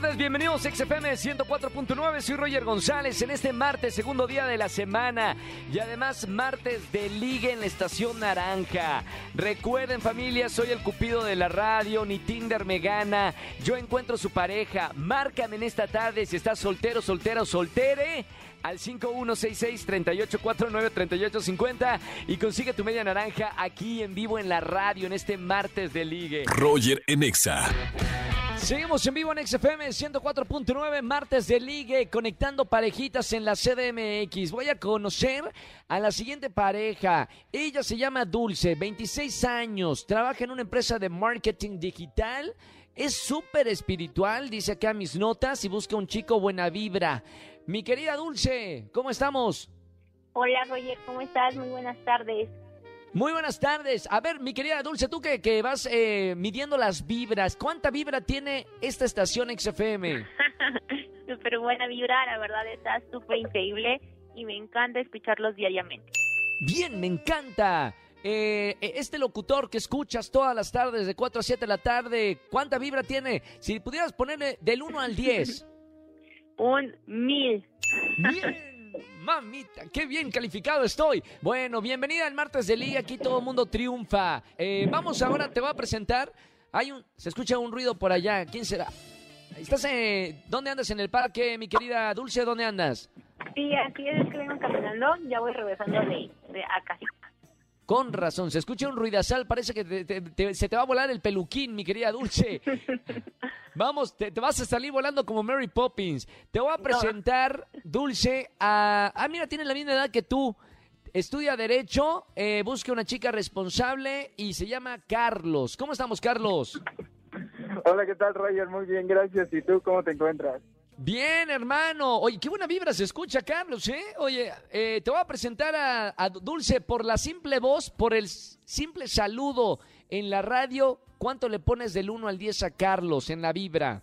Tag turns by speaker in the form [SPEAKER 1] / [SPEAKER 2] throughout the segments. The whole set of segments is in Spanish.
[SPEAKER 1] tardes, bienvenidos a XFM 104.9, soy Roger González en este martes, segundo día de la semana y además martes de liga en la estación naranja. Recuerden familia, soy el cupido de la radio, ni Tinder me gana, yo encuentro su pareja, márcame en esta tarde si estás soltero, soltera o soltere al 5166-3849-3850 y consigue tu media naranja aquí en vivo en la radio en este martes de ligue.
[SPEAKER 2] Roger en Exa.
[SPEAKER 1] Seguimos en vivo en XFM 104.9, martes de ligue, conectando parejitas en la CDMX. Voy a conocer a la siguiente pareja. Ella se llama Dulce, 26 años, trabaja en una empresa de marketing digital. Es súper espiritual, dice acá mis notas, y busca un chico buena vibra. Mi querida Dulce, ¿cómo estamos?
[SPEAKER 3] Hola Roger, ¿cómo estás? Muy buenas tardes.
[SPEAKER 1] Muy buenas tardes. A ver, mi querida Dulce, tú que, que vas eh, midiendo las vibras, ¿cuánta vibra tiene esta estación XFM?
[SPEAKER 3] súper buena vibra, la verdad está súper increíble y me encanta escucharlos diariamente.
[SPEAKER 1] Bien, me encanta. Eh, eh, este locutor que escuchas todas las tardes de 4 a 7 de la tarde, ¿cuánta vibra tiene? Si pudieras ponerle del 1 al 10.
[SPEAKER 3] Un mil.
[SPEAKER 1] Bien. Mamita, qué bien calificado estoy. Bueno, bienvenida al martes de liga. Aquí todo el mundo triunfa. Eh, vamos ahora, te voy a presentar. Hay un, se escucha un ruido por allá. ¿Quién será? ¿Estás eh, dónde andas en el parque, mi querida Dulce? ¿Dónde andas?
[SPEAKER 3] Sí, aquí es que vengo caminando. Ya voy regresando de, de a casa.
[SPEAKER 1] Con razón, se escucha un ruidazal, parece que te- te- te- se te va a volar el peluquín, mi querida Dulce. Vamos, te, te vas a salir volando como Mary Poppins. Te voy a presentar, Dulce, a... Ah, mira, tiene la misma edad que tú. Estudia Derecho, eh, busca una chica responsable y se llama Carlos. ¿Cómo estamos, Carlos?
[SPEAKER 4] Hola, ¿qué tal, Roger? Muy bien, gracias. ¿Y tú cómo te encuentras?
[SPEAKER 1] Bien, hermano. Oye, qué buena vibra se escucha, Carlos, ¿eh? Oye, eh, te voy a presentar a, a Dulce por la simple voz, por el simple saludo en la radio. ¿Cuánto le pones del 1 al 10 a Carlos en la vibra?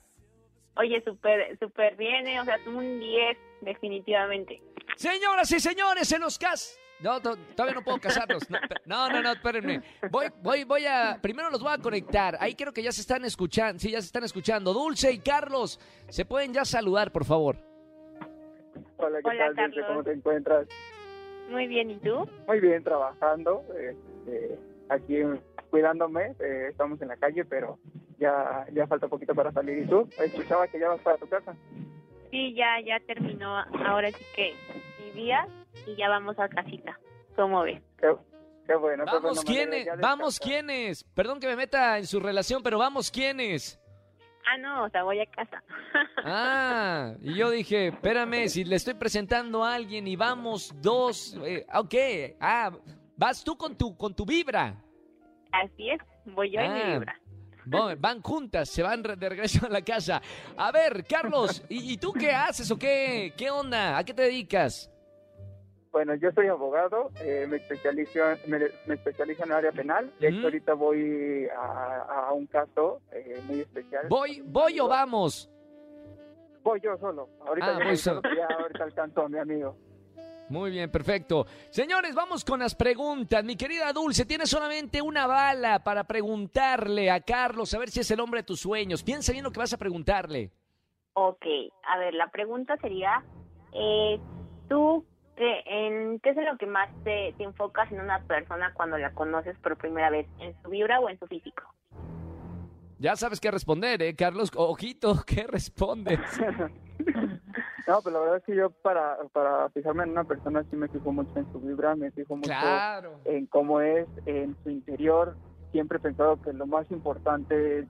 [SPEAKER 3] Oye, súper, súper bien, ¿eh? o sea, un 10 definitivamente.
[SPEAKER 1] Señoras y señores, se nos cas... No, to- todavía no puedo casarlos. No, no, no, no, espérenme. Voy, voy, voy a... Primero los voy a conectar. Ahí creo que ya se están escuchando. Sí, ya se están escuchando. Dulce y Carlos, ¿se pueden ya saludar, por favor?
[SPEAKER 4] Hola, ¿qué
[SPEAKER 3] Hola,
[SPEAKER 4] tal, Dulce?
[SPEAKER 3] Carlos.
[SPEAKER 4] ¿Cómo te encuentras?
[SPEAKER 3] Muy bien, ¿y tú?
[SPEAKER 4] Muy bien, trabajando. este, aquí cuidándome. eh, estamos en la calle, pero ya, ya falta poquito para salir. ¿Y tú? Escuchaba que ya vas para tu casa.
[SPEAKER 3] Sí, ya, ya terminó. Ahora sí que mi día y ya vamos a casita. ¿Cómo ves?
[SPEAKER 4] Qué, qué bueno.
[SPEAKER 1] Vamos, ¿quiénes? Vamos. ¿quiénes? Perdón que me meta en su relación, pero vamos, ¿quiénes?
[SPEAKER 3] Ah, no, o sea, voy a casa.
[SPEAKER 1] Ah, y yo dije, espérame, si le estoy presentando a alguien y vamos dos, eh, ok, ah, vas tú con tu, con tu vibra.
[SPEAKER 3] Así es, voy yo y mi
[SPEAKER 1] Ah.
[SPEAKER 3] vibra.
[SPEAKER 1] Van, juntas, se van de regreso a la casa. A ver, Carlos, ¿y, y tú qué haces o qué? ¿Qué onda? ¿A qué te dedicas?
[SPEAKER 4] Bueno, yo soy abogado. eh, me, especializo, me, me especializo en el área penal. De hecho, ahorita voy a, a un caso eh, muy especial.
[SPEAKER 1] ¿Voy, voy o vamos?
[SPEAKER 4] Voy yo solo. Ahorita
[SPEAKER 1] Ah, voy solo.
[SPEAKER 4] Ya ahorita alcanzo a mi amigo.
[SPEAKER 1] Muy bien, perfecto. Señores, vamos con las preguntas. Mi querida Dulce, tienes solamente una bala para preguntarle a Carlos, a ver si es el hombre de tus sueños. Piensa bien lo que vas a preguntarle.
[SPEAKER 3] Ok, a ver, la pregunta sería, eh, ¿tú qué, en, qué es en lo que más te, te enfocas en una persona cuando la conoces por primera vez? ¿En su vibra o en su físico?
[SPEAKER 1] Ya sabes qué responder, ¿eh, Carlos? Ojito, ¿qué respondes?
[SPEAKER 4] No, pero la verdad es que yo para, para fijarme en una persona sí me fijo mucho en su vibra, me fijo mucho
[SPEAKER 1] Claro.
[SPEAKER 4] en cómo es, en su interior. Siempre he pensado que lo más importante es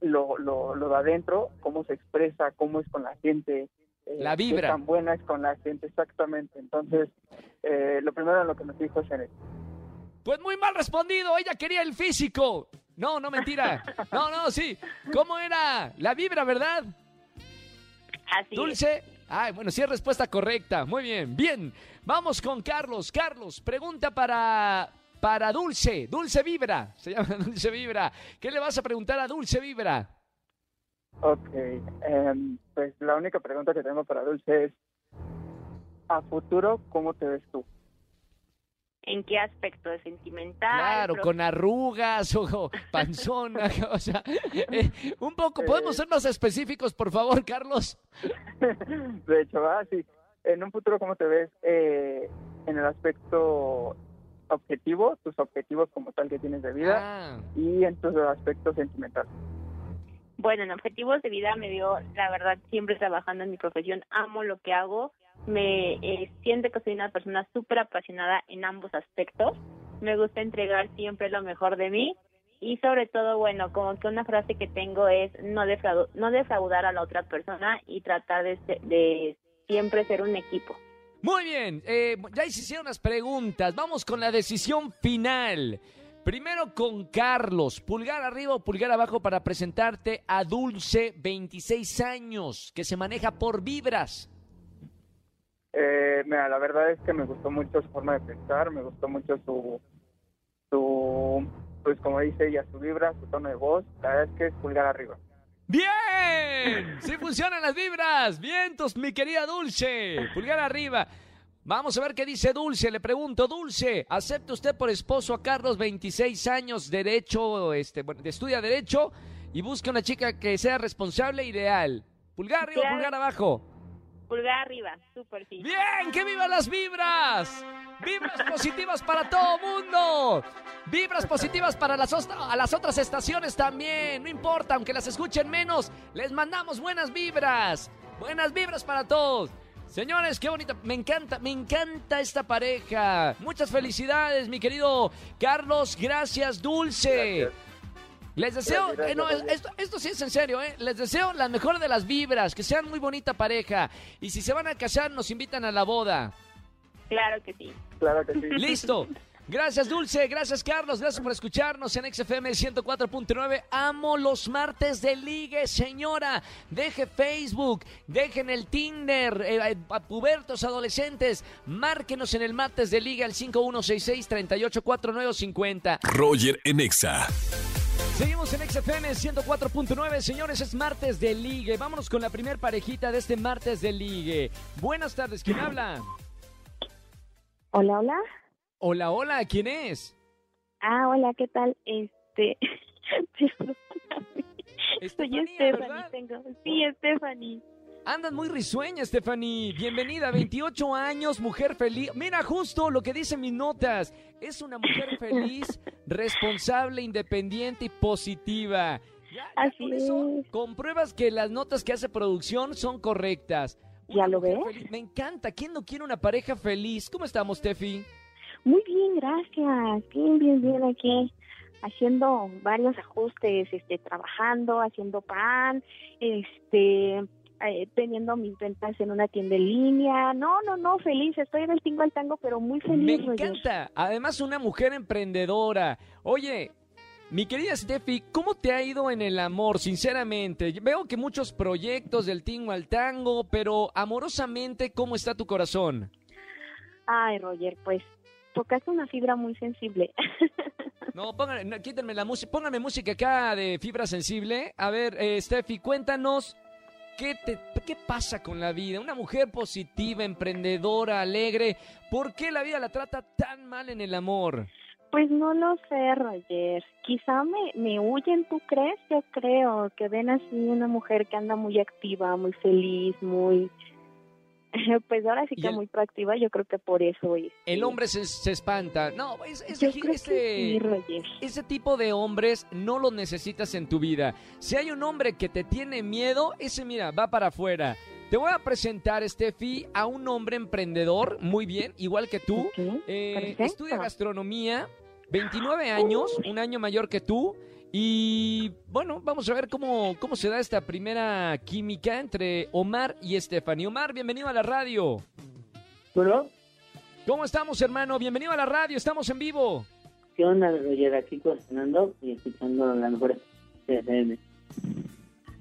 [SPEAKER 4] lo, lo, lo de adentro, cómo se expresa, cómo es con la gente. eh,
[SPEAKER 1] La vibra.
[SPEAKER 4] Qué tan buena es con la gente, exactamente. Entonces, eh, lo primero en lo que me fijo es en.
[SPEAKER 1] Pues muy mal respondido, ella quería el físico. No, no, mentira. No, no, sí. ¿Cómo era? La vibra, ¿verdad?
[SPEAKER 3] Así es.
[SPEAKER 1] Ay, bueno, sí es respuesta correcta. Muy bien, bien. Vamos con Carlos. Carlos, pregunta para, para Dulce. Dulce Vibra. Se llama Dulce Vibra. ¿Qué le vas a preguntar a Dulce Vibra?
[SPEAKER 4] Ok, em, pues la única pregunta que tengo para Dulce es, a futuro, ¿cómo te ves tú?
[SPEAKER 3] ¿En qué aspecto? ¿Es sentimental?
[SPEAKER 1] Claro,
[SPEAKER 3] Pro-
[SPEAKER 1] con arrugas o panzona, o sea, eh, un poco, ¿podemos ser más específicos, por favor, Carlos?
[SPEAKER 4] De hecho, ah, sí. En un futuro, ¿cómo te ves eh, en el aspecto objetivo, tus objetivos como tal que tienes de vida,
[SPEAKER 1] Ah,
[SPEAKER 4] y en tu aspecto sentimental?
[SPEAKER 3] Bueno, en objetivos de vida me dio, la verdad, siempre trabajando en mi profesión, amo lo que hago, me eh, siento que soy una persona súper apasionada en ambos aspectos, me gusta entregar siempre lo mejor de mí y sobre todo, bueno, como que una frase que tengo es no, defraudu- no defraudar a la otra persona y tratar de, de siempre ser un equipo.
[SPEAKER 1] Muy bien, eh, ya hicieron las preguntas, vamos con la decisión final. Primero con Carlos, pulgar arriba o pulgar abajo para presentarte a Dulce, 26 años, que se maneja por vibras.
[SPEAKER 4] Eh, mira, la verdad es que me gustó mucho su forma de pensar, me gustó mucho su, su, pues como dice ella, su vibra, su tono de voz, la verdad es que es pulgar arriba.
[SPEAKER 1] ¡Bien! ¡Sí funcionan las vibras! ¡Vientos, mi querida Dulce! Pulgar arriba. Vamos a ver qué dice Dulce. Le pregunto, Dulce, ¿acepta usted por esposo a Carlos, 26 años, derecho, este, bueno, estudia derecho y busca una chica que sea responsable ideal? ¿Pulgar arriba o
[SPEAKER 3] Claro.
[SPEAKER 1] pulgar abajo?
[SPEAKER 3] Pulgar arriba, súper sí.
[SPEAKER 1] ¡Bien! ¡Que vivan las vibras! ¡Vibras positivas para todo mundo! Vibras positivas para las, a las otras estaciones también. No importa, aunque las escuchen menos, les mandamos buenas vibras. Buenas vibras para todos. Señores, qué bonita. Me encanta, me encanta esta pareja. Muchas felicidades, mi querido Carlos. Gracias, Dulce.
[SPEAKER 4] Gracias.
[SPEAKER 1] Les deseo, eh, no, esto, esto sí es en serio, ¿eh? Les deseo la mejor de las vibras, que sean muy bonita pareja. Y si se van a casar, nos invitan a la boda.
[SPEAKER 3] Claro que sí.
[SPEAKER 4] Claro que sí.
[SPEAKER 1] Listo. Gracias, Dulce. Gracias, Carlos. Gracias por escucharnos en XFM 104.9. Amo los martes de ligue, señora. Deje Facebook, dejen el Tinder, eh, eh, a pubertos, adolescentes. Márquenos en el martes de ligue al 5166-384950.
[SPEAKER 2] Roger en Exa.
[SPEAKER 1] Seguimos en XFM 104.9, señores, es martes de ligue. Vámonos con la primer parejita de este martes de ligue. Buenas tardes, ¿quién habla?
[SPEAKER 5] Hola, hola.
[SPEAKER 1] Hola, hola, ¿quién es?
[SPEAKER 5] Ah, hola, ¿qué tal? Este. Soy
[SPEAKER 1] ¿verdad?
[SPEAKER 5] tengo. Sí, Stephanie.
[SPEAKER 1] Andas muy risueña, Stephanie. Bienvenida, 28 años, mujer feliz. Mira, justo lo que dicen mis notas. Es una mujer feliz, responsable, independiente y positiva. Ya, ya
[SPEAKER 5] Así
[SPEAKER 1] con eso
[SPEAKER 5] es.
[SPEAKER 1] compruebas que las notas que hace producción son correctas.
[SPEAKER 5] ¿Ya lo ves?
[SPEAKER 1] feliz. Me encanta. ¿Quién no quiere una pareja feliz? ¿Cómo estamos, Steffi?
[SPEAKER 5] Muy bien, gracias. Bien, bien, bien aquí. Haciendo varios ajustes, este, trabajando, haciendo pan, este, eh, teniendo mis ventas en una tienda en línea. No, no, no, feliz. Estoy del tingo al tango, pero muy
[SPEAKER 1] Me
[SPEAKER 5] feliz. Roger.
[SPEAKER 1] encanta. Además, una mujer emprendedora. Oye, mi querida Steffi, ¿cómo te ha ido en el amor, sinceramente? Veo que muchos proyectos del tingo al tango, pero amorosamente, ¿cómo está tu corazón?
[SPEAKER 5] Ay, Roger, pues tocaste una fibra muy sensible.
[SPEAKER 1] No, pónganme, quítenme la música, pónganme música acá de fibra sensible. A ver, eh, Steffi, cuéntanos qué te, qué pasa con la vida. Una mujer positiva, emprendedora, alegre. ¿Por qué la vida la trata tan mal en el amor?
[SPEAKER 5] Pues no lo sé, Roger. Quizá me, me huyen, ¿tú crees? Yo creo que ven así una mujer que anda muy activa, muy feliz, muy... Pues ahora sí que muy proactiva, yo creo que por eso es.
[SPEAKER 1] El hombre se, se espanta. No, es, es-
[SPEAKER 5] Yo creo
[SPEAKER 1] ese-
[SPEAKER 5] que sí,
[SPEAKER 1] ese tipo de hombres no los necesitas en tu vida. Si hay un hombre que te tiene miedo, ese mira, va para afuera. Te voy a presentar, Steffi, a un hombre emprendedor, muy bien, igual que tú.
[SPEAKER 5] Ok,
[SPEAKER 1] Eh, estudia gastronomía, 29 años, un año mayor que tú. Y bueno, vamos a ver cómo, cómo se da esta primera química entre Omar y Stephanie. Omar, bienvenido a la radio.
[SPEAKER 6] Bueno,
[SPEAKER 1] ¿Cómo estamos, hermano? Bienvenido a la radio, estamos en vivo.
[SPEAKER 6] ¿qué onda, Roger? Aquí cocinando y escuchando la mejor FM.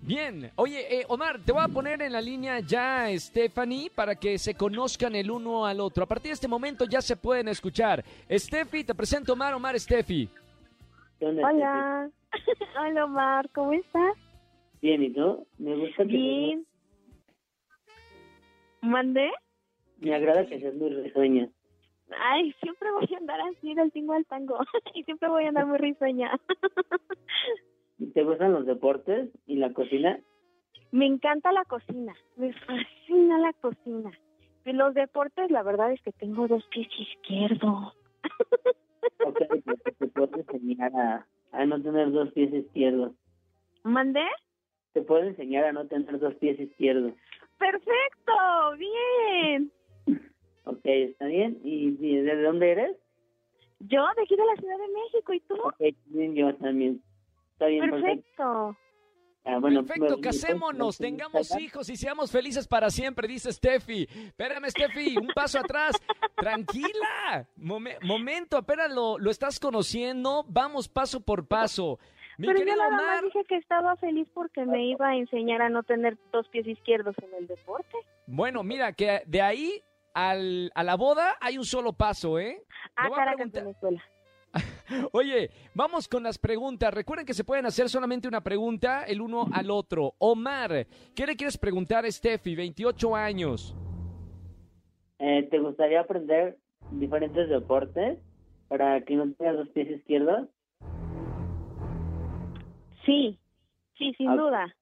[SPEAKER 1] Bien, oye, eh, Omar, te voy a poner en la línea ya Stephanie para que se conozcan el uno al otro. A partir de este momento ya se pueden escuchar. Steffi, te presento Omar, Omar, Steffi.
[SPEAKER 6] ¿Qué onda?
[SPEAKER 5] Hola. Omar, ¿cómo estás?
[SPEAKER 6] Bien, ¿y tú? Me gusta que
[SPEAKER 5] Ay, siempre voy a andar así del tingo al tango y siempre voy a andar muy risueña.
[SPEAKER 6] ¿Te gustan los deportes y la cocina?
[SPEAKER 5] Me encanta la cocina, me fascina la cocina. Y los deportes, la verdad es que tengo dos pies izquierdos.
[SPEAKER 6] Ok, pues te puedo enseñar a, a no tener dos pies izquierdos.
[SPEAKER 5] ¿Mandé?
[SPEAKER 6] Te puedo enseñar a no tener dos pies izquierdos.
[SPEAKER 5] ¡Perfecto! ¡Bien!
[SPEAKER 6] Ok, ¿está bien? ¿Y, y de dónde eres?
[SPEAKER 5] Yo, de aquí de la Ciudad de México, ¿y tú?
[SPEAKER 6] Ok, bien, yo también. Está bien, perfecto.
[SPEAKER 5] Perfecto.
[SPEAKER 6] Ah, bueno,
[SPEAKER 1] Perfecto, casémonos, tengamos hijos y seamos felices para siempre, dice Steffi. Espérame, Steffi, un paso atrás. Tranquila. Mome- momento, apenas lo, lo estás conociendo. Vamos paso por paso. Mi
[SPEAKER 5] Pero yo nada más dije que estaba feliz porque me iba a enseñar a no tener dos pies izquierdos en el deporte.
[SPEAKER 1] Bueno, mira, que de ahí al, a la boda hay un solo paso, ¿eh?
[SPEAKER 5] Ah, Caracas, Venezuela.
[SPEAKER 1] Oye, vamos con las preguntas. Recuerden que se pueden hacer solamente una pregunta el uno al otro. Omar, ¿qué le quieres preguntar a Steffi, 28 años?
[SPEAKER 6] Eh, ¿Te gustaría aprender diferentes deportes para que no tengas dos pies izquierdos?
[SPEAKER 5] Sí, sí, sin
[SPEAKER 6] Ah,
[SPEAKER 5] duda.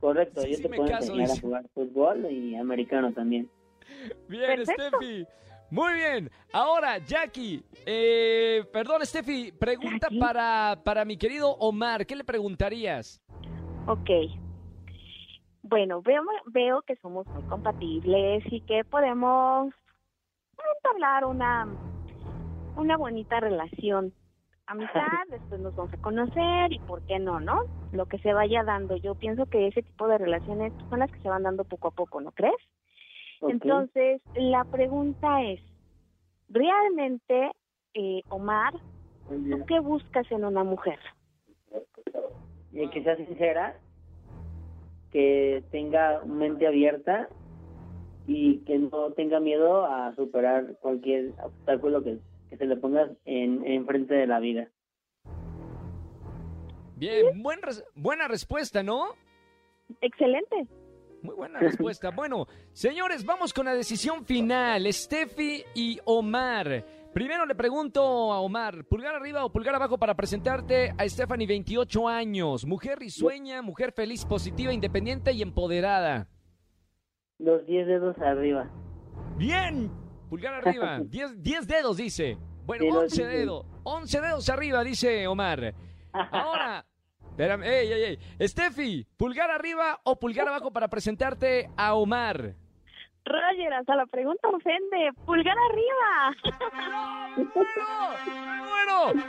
[SPEAKER 6] Correcto,
[SPEAKER 1] Sí,
[SPEAKER 6] yo
[SPEAKER 1] sí,
[SPEAKER 6] te puedo
[SPEAKER 1] caso,
[SPEAKER 6] enseñar
[SPEAKER 1] dice.
[SPEAKER 6] a jugar fútbol y americano también.
[SPEAKER 1] Bien,
[SPEAKER 5] Perfecto.
[SPEAKER 1] Steffi. Muy bien. Ahora, Jackie. Eh, perdón, Steffi. Pregunta
[SPEAKER 5] Jackie.
[SPEAKER 1] para, para mi querido Omar. ¿Qué le preguntarías?
[SPEAKER 5] Ok. Bueno, veo, veo que somos muy compatibles y que podemos entablar una, una bonita relación. Amistad, después nos vamos a conocer y por qué no, ¿no? Lo que se vaya dando. Yo pienso que ese tipo de relaciones son las que se van dando poco a poco, ¿no crees? Entonces, la pregunta es, ¿realmente, eh, Omar, tú qué buscas en una mujer?
[SPEAKER 6] Que sea sincera, que tenga mente abierta y que no tenga miedo a superar cualquier obstáculo que, que se le ponga en enfrente de la vida.
[SPEAKER 1] Bien, buen res- buena respuesta, ¿no?
[SPEAKER 5] Excelente.
[SPEAKER 1] Muy buena respuesta. Bueno, señores, vamos con la decisión final. Steffi y Omar. Primero le pregunto a Omar, ¿pulgar arriba o pulgar abajo para presentarte a Stephanie, 28 años? Mujer risueña, mujer feliz, positiva, independiente y empoderada.
[SPEAKER 6] Los 10 dedos arriba.
[SPEAKER 1] Bien, pulgar arriba. 10 10 dedos, dice. Bueno,
[SPEAKER 6] Sí, los
[SPEAKER 1] 11
[SPEAKER 6] diez.
[SPEAKER 1] dedos. 11 dedos arriba, dice Omar. Ahora, espérame, ey, ey, ey. Steffi, ¿pulgar arriba o pulgar abajo para presentarte a Omar?
[SPEAKER 5] Roger, hasta la pregunta ofende. Pulgar arriba.
[SPEAKER 1] ¡Muy bueno!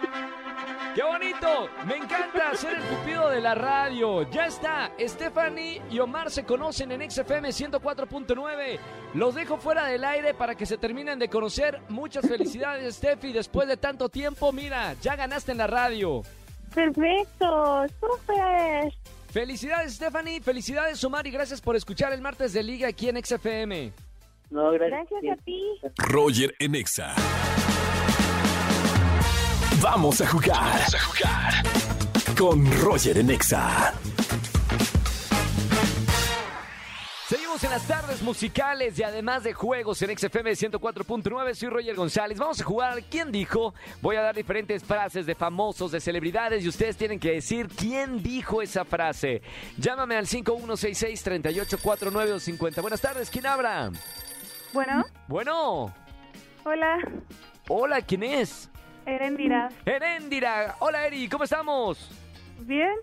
[SPEAKER 1] ¡Qué bonito! Me encanta ser el cupido de la radio. Ya está. Stephanie y Omar se conocen en XFM 104.9. Los dejo fuera del aire para que se terminen de conocer. Muchas felicidades, Steffi. Después de tanto tiempo, mira, ya ganaste en la radio.
[SPEAKER 5] Perfecto, súper.
[SPEAKER 1] Felicidades, Stephanie. Felicidades, Omar. Y gracias por escuchar el martes de Liga aquí en XFM.
[SPEAKER 6] No, gracias.
[SPEAKER 5] Gracias a ti.
[SPEAKER 2] Roger en Exa. Vamos a jugar. Vamos a jugar. Con Roger en Exa.
[SPEAKER 1] Seguimos en las tardes musicales y además de juegos en XFM 104.9, soy Roger González. Vamos a jugar ¿Quién dijo? Voy a dar diferentes frases de famosos, de celebridades y ustedes tienen que decir quién dijo esa frase. Llámame al 5166-3849 o 50. Buenas tardes, ¿quién habla?
[SPEAKER 7] Bueno,
[SPEAKER 1] Bueno,
[SPEAKER 7] hola,
[SPEAKER 1] hola, ¿quién es?
[SPEAKER 7] Erendira.
[SPEAKER 1] Heréndira. Hola, Eri, ¿cómo estamos?
[SPEAKER 7] ¿Bien?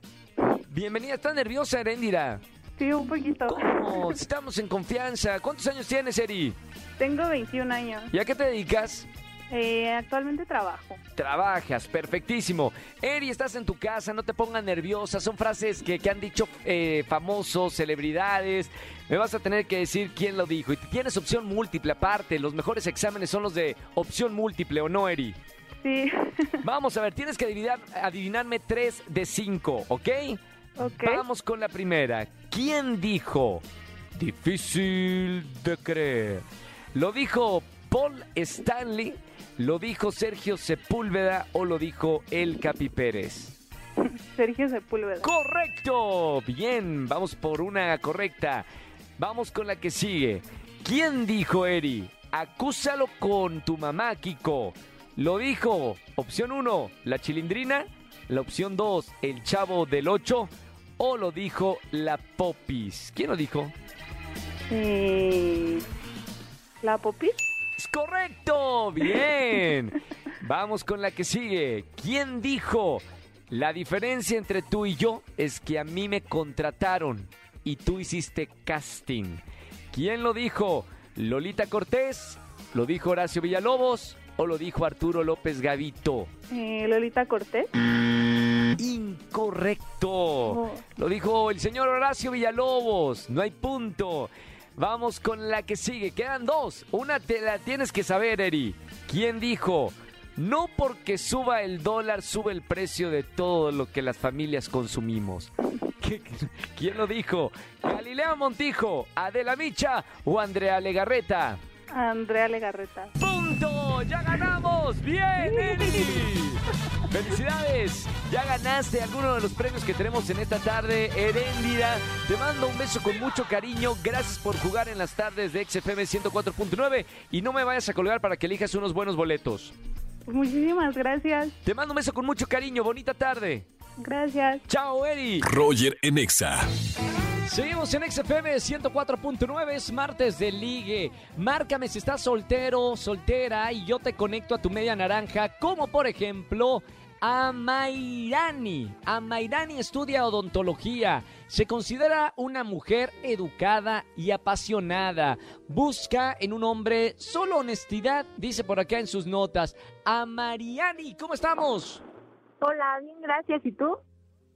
[SPEAKER 1] Bienvenida, ¿estás nerviosa, Heréndira?
[SPEAKER 7] Sí, un poquito.
[SPEAKER 1] ¿Cómo? Estamos en confianza. ¿Cuántos años tienes, Eri?
[SPEAKER 7] Tengo 21 años.
[SPEAKER 1] ¿Y a qué te dedicas?
[SPEAKER 7] Eh, actualmente trabajo.
[SPEAKER 1] Trabajas, perfectísimo. Eri, estás en tu casa, no te pongas nerviosa. Son frases que, que han dicho eh, famosos, celebridades. Me vas a tener que decir quién lo dijo. Y tienes opción múltiple aparte. Los mejores exámenes son los de opción múltiple, ¿o no, Eri?
[SPEAKER 7] Sí.
[SPEAKER 1] Vamos a ver, tienes que adivinar, adivinarme 3 de 5, ¿ok?
[SPEAKER 7] ok.
[SPEAKER 1] Vamos con la primera. ¿Quién dijo? Difícil de creer. ¿Lo dijo Paul Stanley? ¿Lo dijo Sergio Sepúlveda o lo dijo El Capi Pérez?
[SPEAKER 7] Sergio Sepúlveda.
[SPEAKER 1] ¡Correcto! Bien, vamos por una correcta. Vamos con la que sigue. ¿Quién dijo, Eri? Acúsalo con tu mamá, Kiko. Lo dijo, opción 1, la chilindrina. La opción 2, el chavo del 8. O lo dijo la popis. ¿Quién lo dijo?
[SPEAKER 7] Eh, ¿La popis?
[SPEAKER 1] Es correcto, bien. Vamos con la que sigue. ¿Quién dijo? La diferencia entre tú y yo es que a mí me contrataron y tú hiciste casting. ¿Quién lo dijo? ¿Lolita Cortés? ¿Lo dijo Horacio Villalobos? ¿O lo dijo Arturo López Gavito?
[SPEAKER 7] Eh, Lolita Cortés.
[SPEAKER 1] Incorrecto.
[SPEAKER 7] Oh.
[SPEAKER 1] Lo dijo el señor Horacio Villalobos. No hay punto. Vamos con la que sigue. Quedan dos. Una te la tienes que saber, Eri. ¿Quién dijo? No porque suba el dólar, sube el precio de todo lo que las familias consumimos. ¿Qué- qué- ¿Quién lo dijo? ¿Galileo Montijo, Adela Micha o Andrea Legarreta?
[SPEAKER 7] Andrea Legarreta.
[SPEAKER 1] ¡Punto! ¡Ya ganamos! ¡Bien, Eri! ¡Felicidades! Ya ganaste alguno de los premios que tenemos en esta tarde, Heréndira. Te mando un beso con mucho cariño. Gracias por jugar en las tardes de XFM 104.9. Y no me vayas a colgar para que elijas unos buenos boletos.
[SPEAKER 7] Muchísimas gracias.
[SPEAKER 1] Te mando un beso con mucho cariño. Bonita tarde.
[SPEAKER 7] Gracias.
[SPEAKER 1] Chao, Eri.
[SPEAKER 2] Roger en Exa.
[SPEAKER 1] Seguimos en XFM 104.9, es martes de ligue. Márcame si estás soltero, soltera y yo te conecto a tu media naranja, como por ejemplo a Mairani. A estudia odontología. Se considera una mujer educada y apasionada. Busca en un hombre solo honestidad, dice por acá en sus notas. A Mariani, ¿cómo estamos?
[SPEAKER 8] Hola, bien, gracias. ¿Y tú?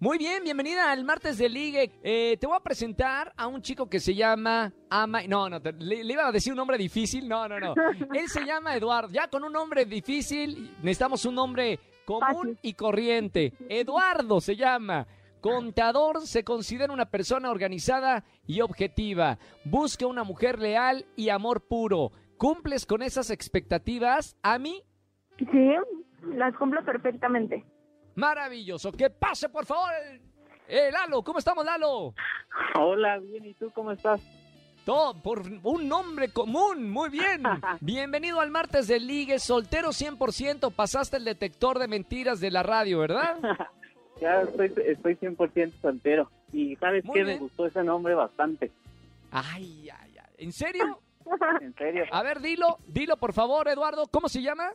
[SPEAKER 1] Muy bien, bienvenida al martes de ligue. Eh, te voy a presentar a un chico que se llama Ama. No, no, te- le, le iba a decir un nombre difícil. No, no, no. Él se llama Eduardo. Ya con un nombre difícil necesitamos un nombre común y corriente. Eduardo se llama. Contador se considera una persona organizada y objetiva. Busca una mujer leal y amor puro. ¿Cumples con esas expectativas? A mí,
[SPEAKER 8] Sí, las cumplo perfectamente.
[SPEAKER 1] Maravilloso. Que pase, por favor. el- Eh, Lalo, ¿cómo estamos, Lalo?
[SPEAKER 9] Hola, bien, ¿y tú cómo estás?
[SPEAKER 1] Todo por un nombre común, muy bien. Bienvenido al martes de Ligue, soltero 100%, pasaste el detector de mentiras de la radio, ¿verdad?
[SPEAKER 9] Ya estoy, estoy 100% soltero. Y ¿sabes
[SPEAKER 1] Muy
[SPEAKER 9] qué?
[SPEAKER 1] bien.
[SPEAKER 9] Me gustó ese nombre bastante.
[SPEAKER 1] Ay, ay, ay. ¿En serio?
[SPEAKER 9] En serio.
[SPEAKER 1] A ver, dilo, dilo por favor, Eduardo, ¿cómo se llama?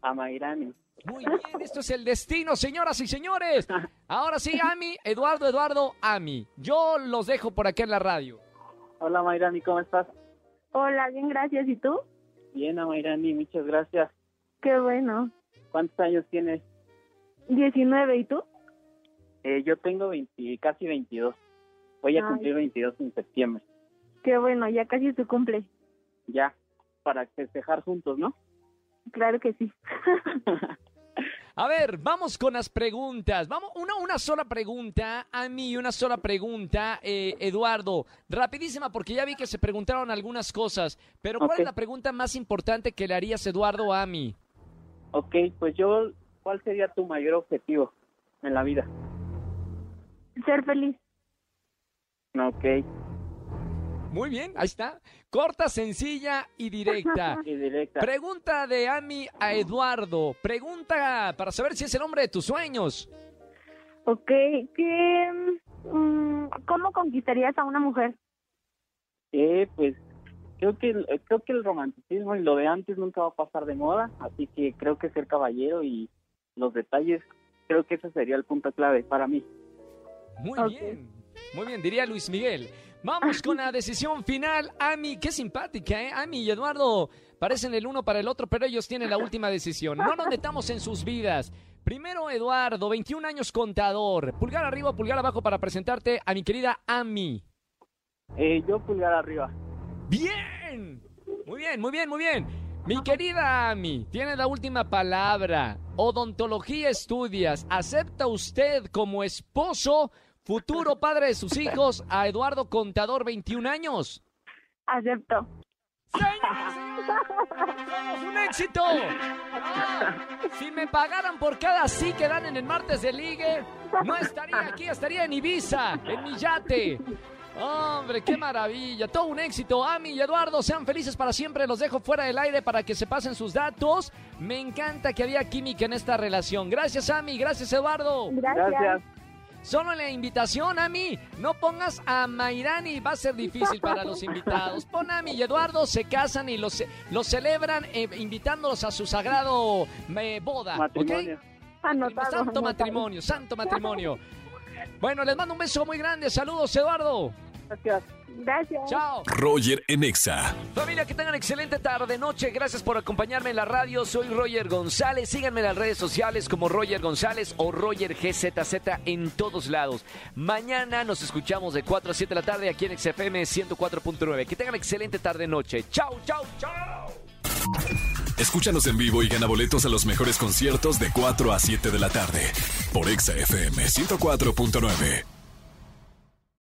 [SPEAKER 9] Amairani.
[SPEAKER 1] Muy bien, esto es el destino, señoras y señores. Ahora sí, Ami, Eduardo, Eduardo, Ami. Yo los dejo por acá en la radio.
[SPEAKER 9] Hola, Amairani, ¿cómo estás?
[SPEAKER 8] Hola, bien, gracias. ¿Y tú?
[SPEAKER 9] Bien, Amairani, muchas gracias.
[SPEAKER 8] Qué bueno.
[SPEAKER 9] ¿Cuántos años tienes?
[SPEAKER 8] 19, ¿y tú?
[SPEAKER 9] Eh, yo tengo 20, casi 22. Voy a
[SPEAKER 8] Ay.
[SPEAKER 9] cumplir 22 en septiembre.
[SPEAKER 8] Qué bueno, ya casi tu cumple.
[SPEAKER 9] Ya, para festejar juntos, ¿no?
[SPEAKER 8] Claro que sí.
[SPEAKER 1] A ver, vamos con las preguntas. Vamos, una, una sola pregunta, a mí una sola pregunta, eh, Eduardo. Rapidísima, porque ya vi que se preguntaron algunas cosas. Pero ¿cuál es la pregunta más importante que le harías, Eduardo, a mí?
[SPEAKER 9] Ok, pues yo, ¿cuál sería tu mayor objetivo en la vida?
[SPEAKER 8] Ser feliz.
[SPEAKER 9] Ok,
[SPEAKER 1] Muy bien, ahí está. Corta, sencilla y directa.
[SPEAKER 9] y directa.
[SPEAKER 1] Pregunta de Ami a Eduardo. Pregunta para saber si es el hombre de tus sueños.
[SPEAKER 8] Ok, ¿qué, mm, ¿cómo conquistarías a una mujer?
[SPEAKER 9] Eh, pues creo que el- creo que el romanticismo y lo de antes nunca va a pasar de moda, así que creo que ser caballero y los detalles, creo que ese sería el punto clave para mí.
[SPEAKER 1] Muy bien, muy bien, diría Luis Miguel. Vamos con la decisión final. Ami, qué simpática, ¿eh? Ami y Eduardo parecen el uno para el otro, pero ellos tienen la última decisión. No nos metamos en sus vidas. Primero, Eduardo, 21 años contador. Pulgar arriba pulgar abajo para presentarte a mi querida Ami.
[SPEAKER 9] Eh, yo pulgar arriba.
[SPEAKER 1] ¡Bien! Muy bien, muy bien, muy bien. Mi querida Ami, tiene la última palabra. Odontología estudias. ¿Acepta usted como esposo, futuro padre de sus hijos, a Eduardo Contador, 21 años?
[SPEAKER 8] Acepto.
[SPEAKER 1] ¡Señoras y señores, ¡Somos un éxito! Ah, si me pagaran por cada sí que dan en el martes de ligue, no estaría aquí, estaría en Ibiza, en mi yate. Hombre, qué maravilla. Todo un éxito. Ami y Eduardo, sean felices para siempre. Los dejo fuera del aire para que se pasen sus datos. Me encanta que había química en esta relación. Gracias, Ami. Gracias, Eduardo.
[SPEAKER 4] Gracias.
[SPEAKER 1] Solo la invitación, Ami. No pongas a Mairani. Va a ser difícil para los invitados. Pon a Ami y Eduardo. Se casan y los, los celebran eh, invitándolos a su sagrado eh, boda. ¿ok?
[SPEAKER 4] Matrimonio.
[SPEAKER 5] Anotado,
[SPEAKER 1] Santo
[SPEAKER 5] anotado.
[SPEAKER 1] matrimonio, santo matrimonio. Bueno, les mando un beso muy grande. Saludos, Eduardo.
[SPEAKER 5] Gracias.
[SPEAKER 1] Chao.
[SPEAKER 2] Roger en Exa.
[SPEAKER 1] Familia, que tengan excelente tarde, noche. Gracias por acompañarme en la radio. Soy Roger González. Síganme en las redes sociales como Roger González o Roger GZZ en todos lados. Mañana nos escuchamos de 4 a 7 de la tarde aquí en XFM 104.9. Que tengan excelente tarde, noche. Chao, chao, chao.
[SPEAKER 2] Escúchanos en vivo y gana boletos a los mejores conciertos de 4 a 7 de la tarde por Exa FM 104.9.